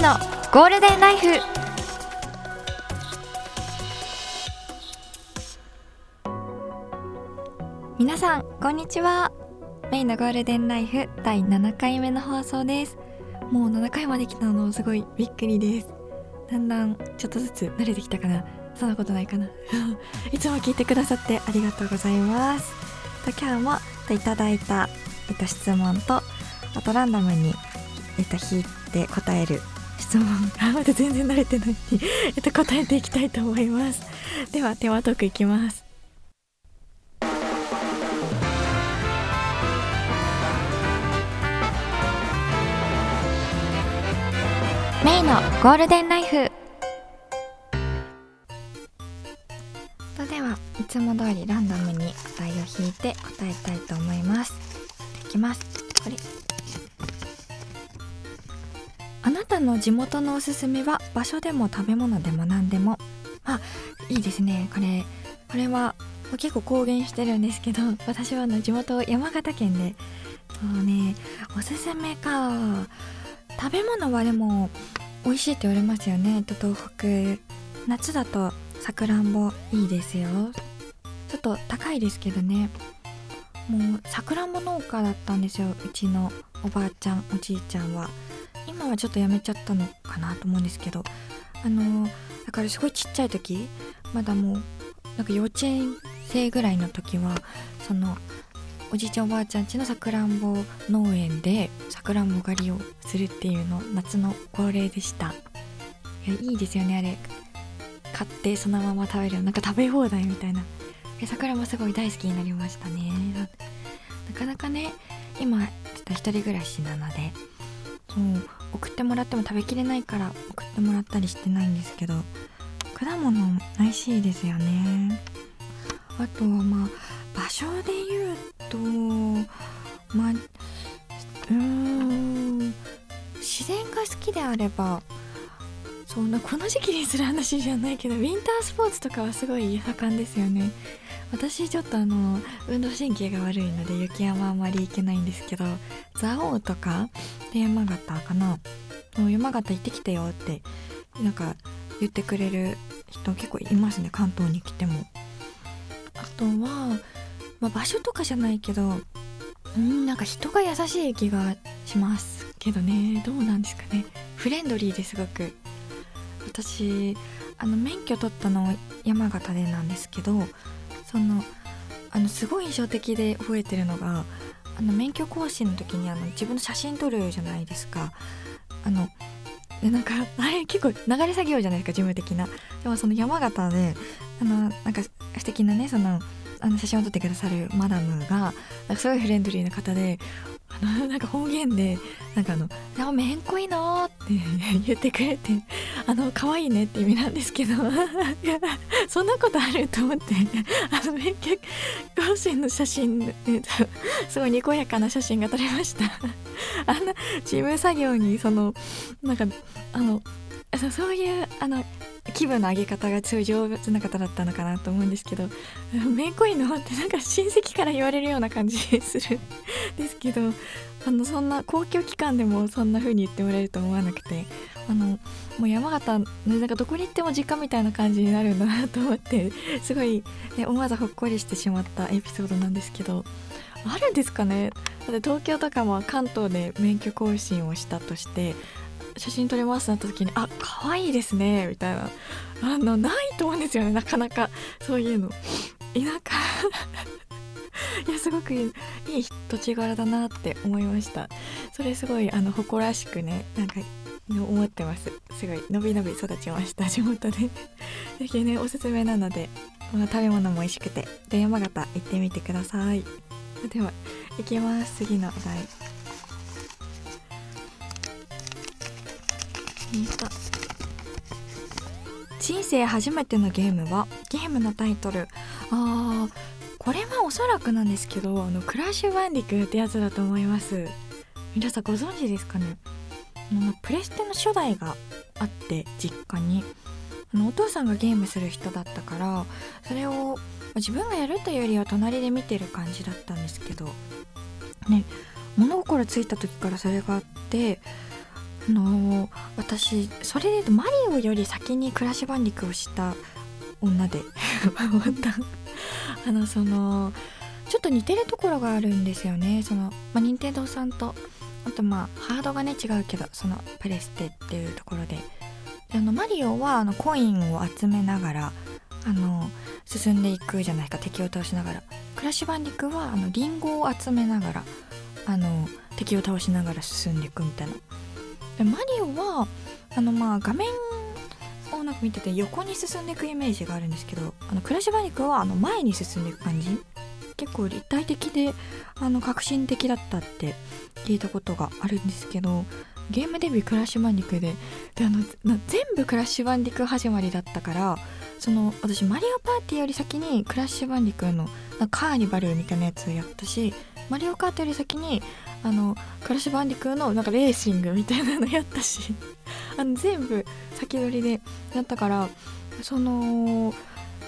のゴールデンライフ。皆さんこんにちは。メイのゴールデンライフ第7回目の放送です。もう7回まで来たのすごいびっくりです。だんだんちょっとずつ慣れてきたかな。そんなことないかな。いつも聞いてくださってありがとうございます。と今日もといただいた、えっと、質問とあとランダムに、えっと、引いて答える質問あまだ全然慣れてないに、えっと、答えていきたいと思います。ではテーマトークいきます。メイのゴールデンライフ。それではいつも通りランダムに題を引いて答えたいと思います。いきます。これたの地元のおすすめは場所でも食べ物でも何でも。あいいですね。これこれは結構公言してるんですけど 私はあの地元山形県で。そうね。おすすめか。食べ物はでも美味しいって言われますよね。と東北。夏だとさくらんぼ。いいですよ。ちょっと高いですけどね。もうさくらんぼ農家だったんですよ。うちのおばあちゃんおじいちゃんは。今はちょっとやめちゃったのかなと思うんですけどあのだからすごいちっちゃい時まだもうなんか幼稚園生ぐらいの時はそのおじいちゃんおばあちゃんちのさくらんぼ農園でさくらんぼ狩りをするっていうの夏の恒例でした。いやいいですよねあれ。買ってそのまま食べる。なんか食べ放題みたいな。さくらんぼすごい大好きになりましたね。なかなかね今ちょっと一人暮らしなのでそう送ってもらっても食べきれないから送ってもらったりしてないんですけど果物美味しいですよね。あとはまあ場所で言うとまあうん自然が好きであればそんなこの時期にする話じゃないけどウィンタースポーツとかはすごい盛んですよね。私ちょっとあの運動神経が悪いので雪山あんまり行けないんですけど蔵王とかで山形かな。もう山形行ってきてよってなんか言ってくれる人結構いますね関東に来ても。あとは、まあ、場所とかじゃないけどうんなんか人が優しい気がしますけどね。どうなんですかね。フレンドリーですごく。私あの免許取ったの山形でなんですけどそのあのすごい印象的で覚えてるのがあの免許更新の時にあの自分の写真撮るじゃないですか。あのでなんか あれ結構流れ作業じゃないですか事務的な。でもその山形であのなんか素敵なねそのあの写真を撮ってくださるマダムがすごいフレンドリーな方であ のなんか方言でなんかあの「あめんこいの」って 言ってくれて「あの可愛いね」って意味なんですけど。そんなことあると思ってあの免許更新の写真すごいにこやかな写真が撮れました。あんな事務作業にそのなんかあのそういうあの気分の上げ方がすごい上手な方だったのかなと思うんですけど「めんこいの?」ってなんか親戚から言われるような感じするですけど あのそんな公共機関でもそんな風に言ってもらえると思わなくてあのもう山形なんかどこに行っても実家みたいな感じになるんだなと思って すごい、ね、思わずほっこりしてしまったエピソードなんですけどあるんですかねだって東京とかも関東で免許更新をしたとして写真撮れますなった時に「あ可愛いですね」みたいな。あのないと思うんですよねなかなか。そういうの。田舎。いやすごくいい土地柄だなって思いました。それすごいあの誇らしくねなんか思ってます。すごいのびのび育ちました 地元で。ぜひねおすすめなのでこの食べ物も美味しくてで山形行ってみてください。では行きます。次のお題。人生初めてのゲームはゲームのタイトル。あーこれはおそらくなんですけどあのクラッシュバンディクってやつだと思います。皆さんご存知ですかね？あのプレステの初代があって実家に。あのお父さんがゲームする人だったからそれを自分がやるというよりは隣で見てる感じだったんですけどね物心ついた時からそれがあっての、私それで言うとマリオより先にクラッシュバンディクをした女で。あのそのちょっと似てるところがあるんですよね。その、まあ、任天堂さんとあとまあハードがね違うけどそのプレステっていうところで。あのマリオはあのコインを集めながらあの進んでいくじゃないか。敵を倒しながら。クラッシュバンディクはあのリンゴを集めながらあの敵を倒しながら進んでいくみたいな。でマリオはあのまあ画面をなんか見てて横に進んでいくイメージがあるんですけどあのクラッシュバンディクはあの前に進んでいく感じ？結構立体的であの革新的だったって聞いたことがあるんですけどゲームデビュークラッシュバンディクでであの全部クラッシュバンディク始まりだったからその私マリオパーティーより先にクラッシュバンディクのカーニバルみたいなやつをやったしマリオカートより先にあのクラッシュバンディクのなんかレーシングみたいなのやったし あの全部先取りでやったからその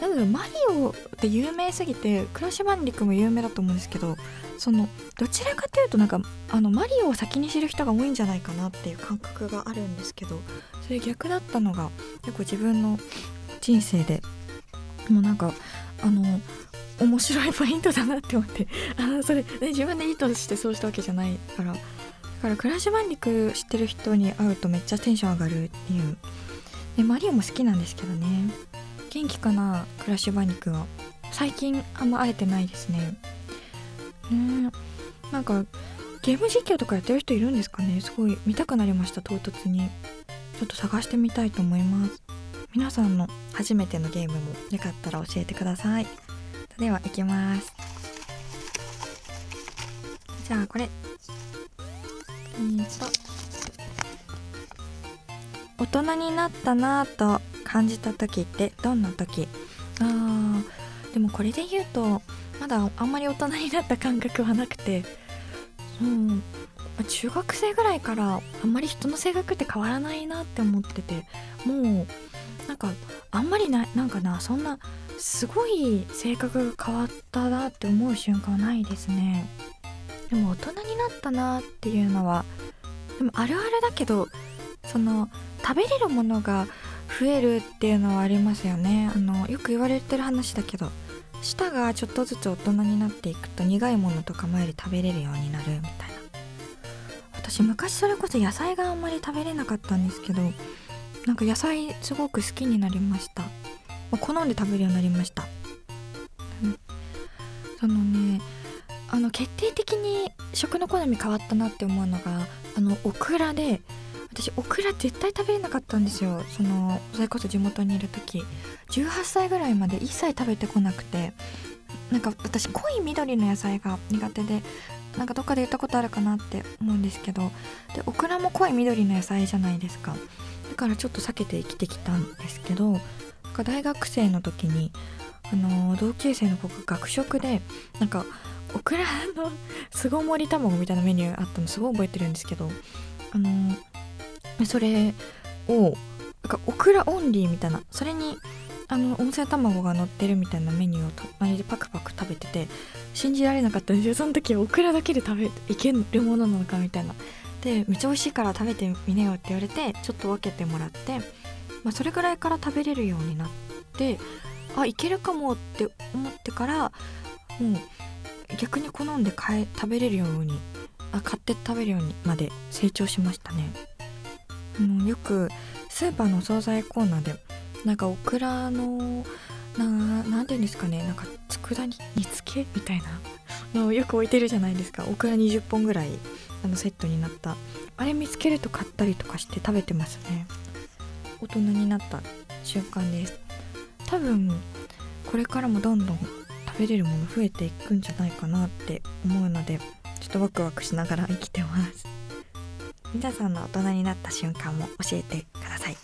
なんだろうマリオって有名すぎてクラッシュバンディクも有名だと思うんですけどそのどちらかというとなんかあのマリオを先に知る人が多いんじゃないかなっていう感覚があるんですけどそれ逆だったのが結構自分の人生でもうなんかあの面白いポイントだなって思って。あのそれ、ね、自分で意図してそうしたわけじゃないから。だからクラッシュバンディク知ってる人に会うとめっちゃテンション上がるっていう。でマリオも好きなんですけどね。元気かなクラッシュバンディクは。最近あんま会えてないですね。ね。なんかゲーム実況とかやってる人いるんですかね。すごい見たくなりました唐突に。ちょっと探してみたいと思います。皆さんの初めてのゲームもよかったら教えてください。では行きます。じゃあこれ。えーと。大人になったなぁと感じた時ってどんな時？あーでもこれで言うとまだあんまり大人になった感覚はなくてうん。中学生ぐらいからあんまり人の性格って変わらないなって思っててもうなんかあんまりななんかなそんなすごい性格が変わったなって思う瞬間はないですね。でも大人になったなっていうのはでもあるあるだけどその食べれるものが増えるっていうのはありますよね。あのよく言われてる話だけど舌がちょっとずつ大人になっていくと苦いものとか前より食べれるようになるみたいな。私昔それこそ野菜があんまり食べれなかったんですけどなんか野菜すごく好きになりました、好んで食べるようになりました、うん、そのねあの決定的に食の好み変わったなって思うのがあのオクラで私オクラ絶対食べれなかったんですよ。そのそれこそ地元にいる時。18歳ぐらいまで一切食べてこなくて。なんか私濃い緑の野菜が苦手でなんかどっかで言ったことあるかなって思うんですけど。でオクラも濃い緑の野菜じゃないですか。だからちょっと避けて生きてきたんですけど大学生の時にあの同級生の子が学食でなんかオクラの巣ごもり卵みたいなメニューあったのすごい覚えてるんですけどあのそれをなんかオクラオンリーみたいなそれにあの温泉卵が乗ってるみたいなメニューを隣でパクパク食べてて信じられなかったんですよ。その時オクラだけで食べいけるものなのかみたいな。でめっちゃ美味しいから食べてみなよって言われてちょっと分けてもらって、まあ、それぐらいから食べれるようになってあいけるかもって思ってからもう逆に好んで買え食べれるようにあ買って食べるようにまで成長しましたね。あのよくスーパーのお惣菜コーナーでなんかオクラのななんていうんですかねなんか佃煮煮付けみたいなのをよく置いてるじゃないですか。オクラ20本ぐらい。あのセットになった。あれ見つけると買ったりとかして食べてますね。大人になった瞬間です。多分これからもどんどん食べれるもの増えていくんじゃないかなって思うのでちょっとワクワクしながら生きてます。皆さんの大人になった瞬間も教えてください。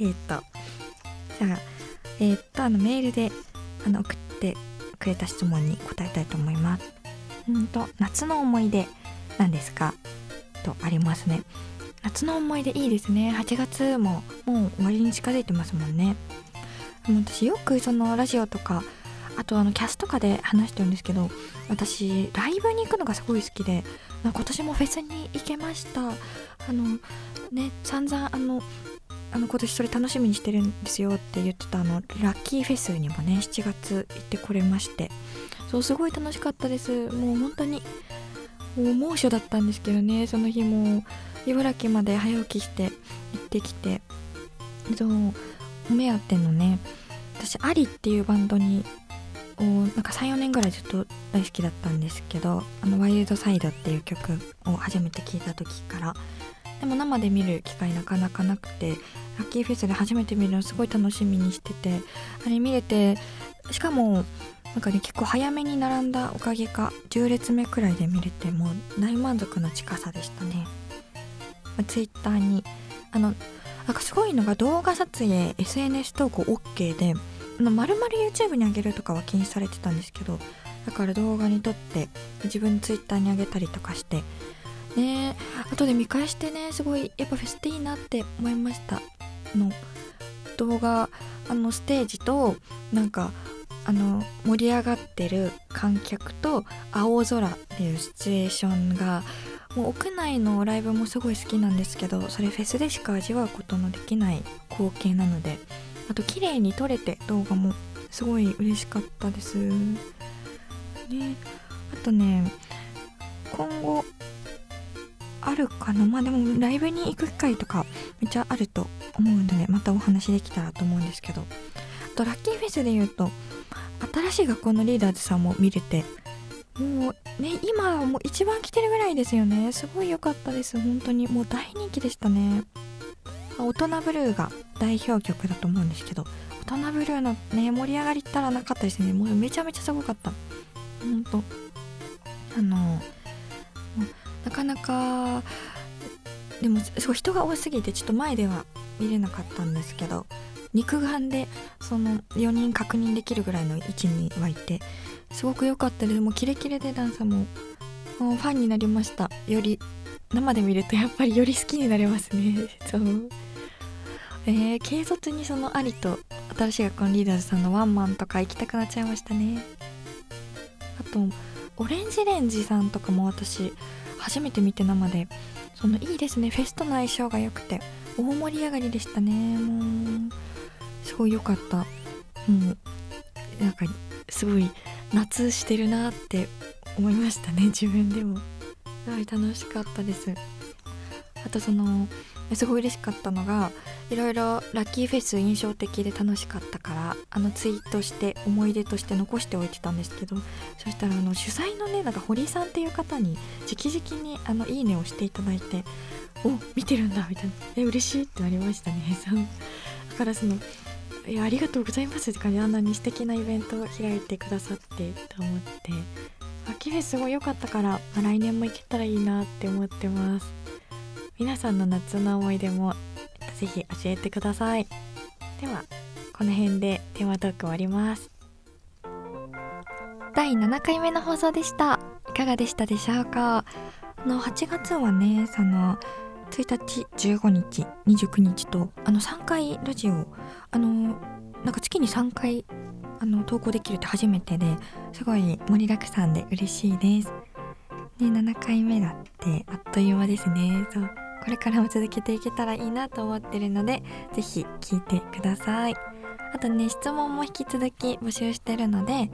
えー、っとじゃあえー、っとあのメールであの送ってくれた質問に答えたいと思います。うんと夏の思い出。何ですか？とありますね。夏の思い出いいですね。8月ももう終わりに近づいてますもんね。私よくそのラジオとかあとあのキャスとかで話してるんですけど私ライブに行くのがすごい好きで今年もフェスに行けました。あのね散々あのあの今年それ楽しみにしてるんですよって言ってたあのラッキーフェスにもね7月行ってこれまして。そうすごい楽しかったです。もう本当にもう猛暑だったんですけどね。その日も茨城まで早起きして行ってきてそうお目当てのね私アリっていうバンドになんか34年ぐらいずっと大好きだったんですけど「あのワイルドサイド」っていう曲を初めて聴いた時からでも生で見る機会なかなかなくてラッキーフェスで初めて見るのすごい楽しみにしててあれ見れてしかもなんかね結構早めに並んだおかげか10列目くらいで見れてもう大満足の近さでしたね、まあ、ツイッターにあのなんかすごいのが動画撮影 SNS 投稿 OK でまるまる YouTube に上げるとかは禁止されてたんですけどだから動画に撮って自分の Twitter に上げたりとかしてね。後で見返してねすごいやっぱフェスっていいなって思いました。の動画あのステージとなんかあの盛り上がってる観客と青空っていうシチュエーションがもう屋内のライブもすごい好きなんですけどそれフェスでしか味わうことのできない光景なのであと綺麗に撮れて動画もすごい嬉しかったです。ね。あとね今後あるかな？まあでもライブに行く機会とかめっちゃあると思うのでまたお話できたらと思うんですけど。あとラッキーフェスで言うと新しい学校のリーダーズさんも見れてもうね今もう一番来てるぐらいですよね。すごい良かったです。本当に。もう大人気でしたね。大人ブルーが代表曲だと思うんですけど大人ブルーのね盛り上がりったらなかったですね。もうめちゃめちゃすごかった。本当。あのなかなかでもすごい人が多すぎてちょっと前では見れなかったんですけど肉眼でその4人確認できるぐらいの位置にはいてすごく良かったです。もうキレキレでダンサーももうファンになりました。より生で見るとやっぱりより好きになれますね。そう。えー、軽率にそのアリと新しい学校のリーダーズさんのワンマンとか行きたくなっちゃいましたね。あとオレンジレンジさんとかも私初めて見て生で。そのいいですね。フェスとの相性が良くて。大盛り上がりでしたね。もうすごい良かった。もうなんかすごい夏してるなって思いましたね。自分でも。すごい楽しかったです。あとそのすごい嬉しかったのがいろいろラッキーフェス印象的で楽しかったからあのツイートして思い出として残しておいてたんですけどそしたらあの主催のねなんか堀さんっていう方に直々にあのいいねをしていただいてお見てるんだみたいな。え嬉しいってなりましたねそうだからそのいやありがとうございますって感じあんなに素敵なイベントを開いてくださってと思って。秋フェスすごい良かったから、まあ、来年も行けたらいいなって思ってます。皆さんの夏の思い出もぜひ教えてください。ではこの辺でテーマトーク終わります。第7回目の放送でした。いかがでしたでしょうか？あの8月はねその1日15日29日とあの3回ラジオあのなんか月に3回あの投稿できるって初めてですごい盛りだくさんで嬉しいです。ね7回目だってあっという間ですね。そう。これからも続けていけたらいいなと思ってるので是非聞いてください。あとね質問も引き続き募集してるので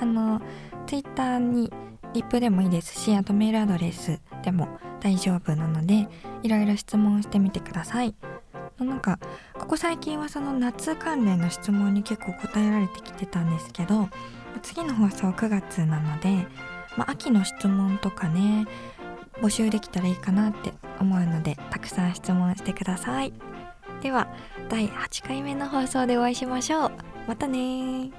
あの Twitter にリップでもいいですしあとメールアドレスでも大丈夫なのでいろいろ質問してみてくださいなんかここ最近はその夏関連の質問に結構答えられてきてたんですけど次の放送9月なので、まあ、秋の質問とかね募集できたらいいかなって思うのでたくさん質問してください。では第8回目の放送でお会いしましょう。またね